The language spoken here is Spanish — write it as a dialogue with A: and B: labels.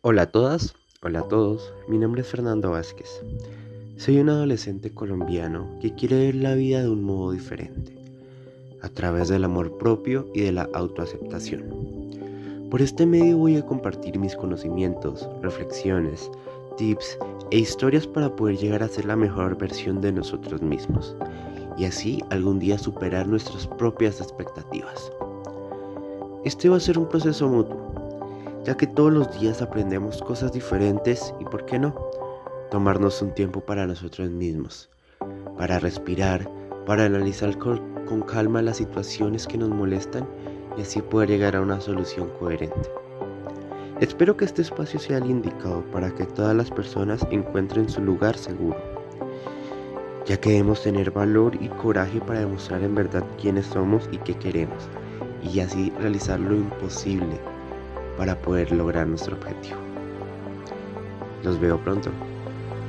A: Hola a todas, hola a todos, mi nombre es Fernando Vázquez. Soy un adolescente colombiano que quiere ver la vida de un modo diferente, a través del amor propio y de la autoaceptación. Por este medio voy a compartir mis conocimientos, reflexiones, tips e historias para poder llegar a ser la mejor versión de nosotros mismos y así algún día superar nuestras propias expectativas. Este va a ser un proceso mutuo ya que todos los días aprendemos cosas diferentes y, ¿por qué no?, tomarnos un tiempo para nosotros mismos, para respirar, para analizar con, calma las situaciones que nos molestan y así poder llegar a una solución coherente. Espero que este espacio sea el indicado para que todas las personas encuentren su lugar seguro, ya que debemos tener valor y coraje para demostrar en verdad quiénes somos y qué queremos, y así realizar lo imposible para poder lograr nuestro objetivo. Los veo pronto.